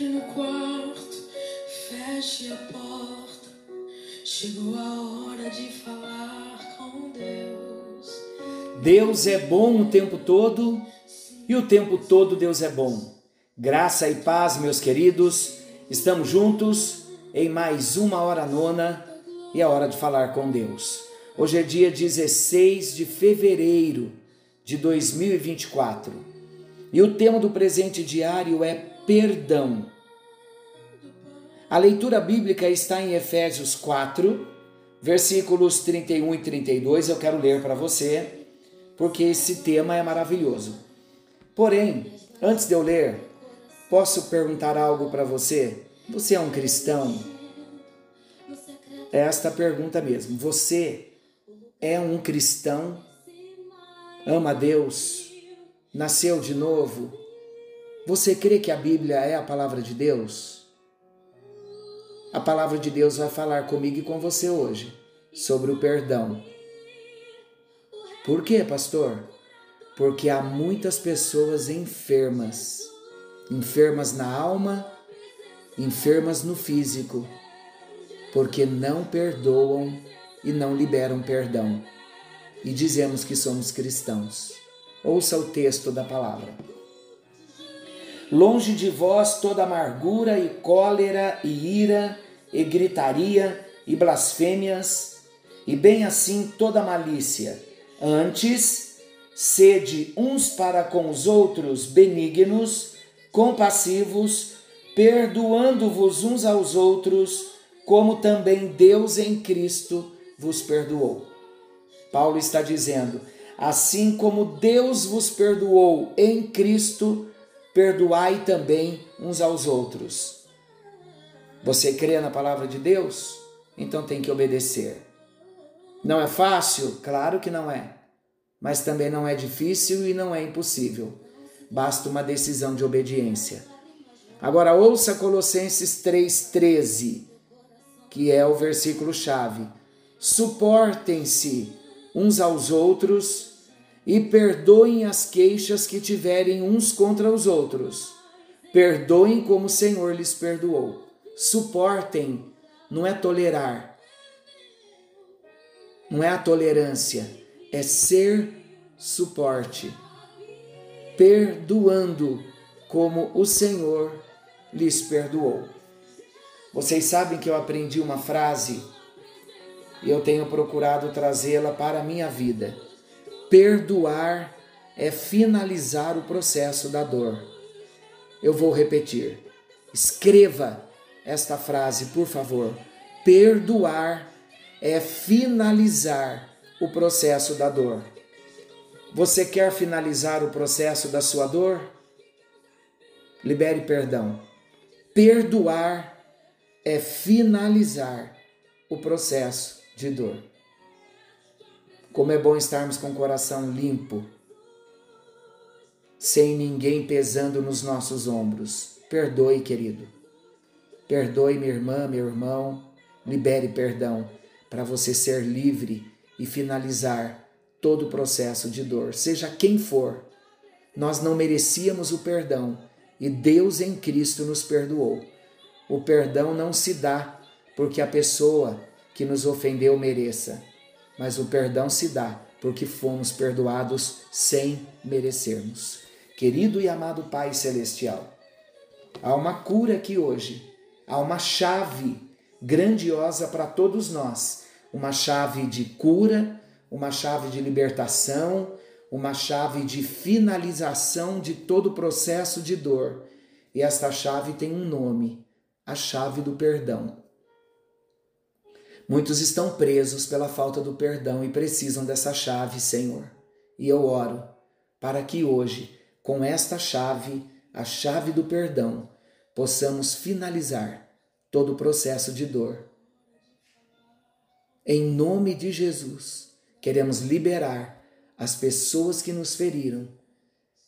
Entre no quarto, feche a porta. Chegou a hora de falar com Deus. Deus é bom o tempo todo e o tempo todo Deus é bom. Graça e paz, meus queridos, estamos juntos em mais uma hora nona e é hora de falar com Deus. Hoje é dia 16 de fevereiro de 2024 e o tema do presente diário é perdão. A leitura bíblica está em Efésios 4, versículos 31 e 32. Eu quero ler para você, porque esse tema é maravilhoso. Porém, antes de eu ler, posso perguntar algo para você? Você é um cristão? É esta pergunta mesmo. Você é um cristão? Ama Deus? Nasceu de novo? Você crê que a Bíblia é a palavra de Deus? A palavra de Deus vai falar comigo e com você hoje sobre o perdão. Por quê, pastor? Porque há muitas pessoas enfermas, enfermas na alma, enfermas no físico, porque não perdoam e não liberam perdão. E dizemos que somos cristãos. Ouça o texto da palavra. Longe de vós toda amargura e cólera e ira e gritaria e blasfêmias, e bem assim toda malícia. Antes, sede uns para com os outros benignos, compassivos, perdoando-vos uns aos outros, como também Deus em Cristo vos perdoou. Paulo está dizendo: assim como Deus vos perdoou em Cristo, perdoai também uns aos outros. Você crê na palavra de Deus? Então tem que obedecer. Não é fácil? Claro que não é. Mas também não é difícil e não é impossível. Basta uma decisão de obediência. Agora ouça Colossenses 3,13, que é o versículo chave. Suportem-se uns aos outros e perdoem as queixas que tiverem uns contra os outros. Perdoem como o Senhor lhes perdoou. Suportem, não é tolerar. Não é a tolerância, é ser suporte. Perdoando como o Senhor lhes perdoou. Vocês sabem que eu aprendi uma frase e eu tenho procurado trazê-la para a minha vida Perdoar é finalizar o processo da dor. Eu vou repetir. Escreva esta frase, por favor. Perdoar é finalizar o processo da dor. Você quer finalizar o processo da sua dor? Libere perdão. Perdoar é finalizar o processo de dor. Como é bom estarmos com o coração limpo, sem ninguém pesando nos nossos ombros. Perdoe, querido. Perdoe, minha irmã, meu irmão. Libere perdão para você ser livre e finalizar todo o processo de dor, seja quem for. Nós não merecíamos o perdão e Deus em Cristo nos perdoou. O perdão não se dá porque a pessoa que nos ofendeu mereça mas o perdão se dá porque fomos perdoados sem merecermos. Querido e amado Pai Celestial, há uma cura aqui hoje, há uma chave grandiosa para todos nós, uma chave de cura, uma chave de libertação, uma chave de finalização de todo o processo de dor. E esta chave tem um nome, a chave do perdão. Muitos estão presos pela falta do perdão e precisam dessa chave, Senhor. E eu oro para que hoje, com esta chave, a chave do perdão, possamos finalizar todo o processo de dor. Em nome de Jesus, queremos liberar as pessoas que nos feriram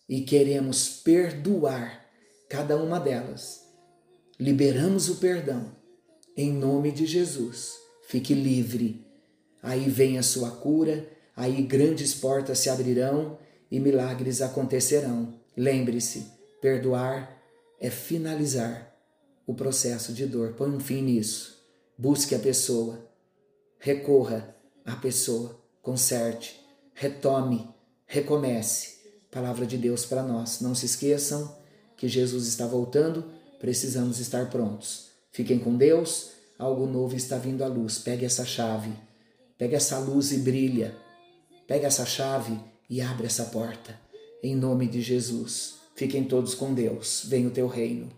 e queremos perdoar cada uma delas. Liberamos o perdão em nome de Jesus fique livre. Aí vem a sua cura, aí grandes portas se abrirão e milagres acontecerão. Lembre-se, perdoar é finalizar o processo de dor. Põe um fim nisso. Busque a pessoa. Recorra à pessoa. Conserte. Retome. Recomece. Palavra de Deus para nós. Não se esqueçam que Jesus está voltando. Precisamos estar prontos. Fiquem com Deus. Algo novo está vindo à luz. Pegue essa chave. Pegue essa luz e brilha. Pegue essa chave e abre essa porta. Em nome de Jesus. Fiquem todos com Deus. Venha o teu reino.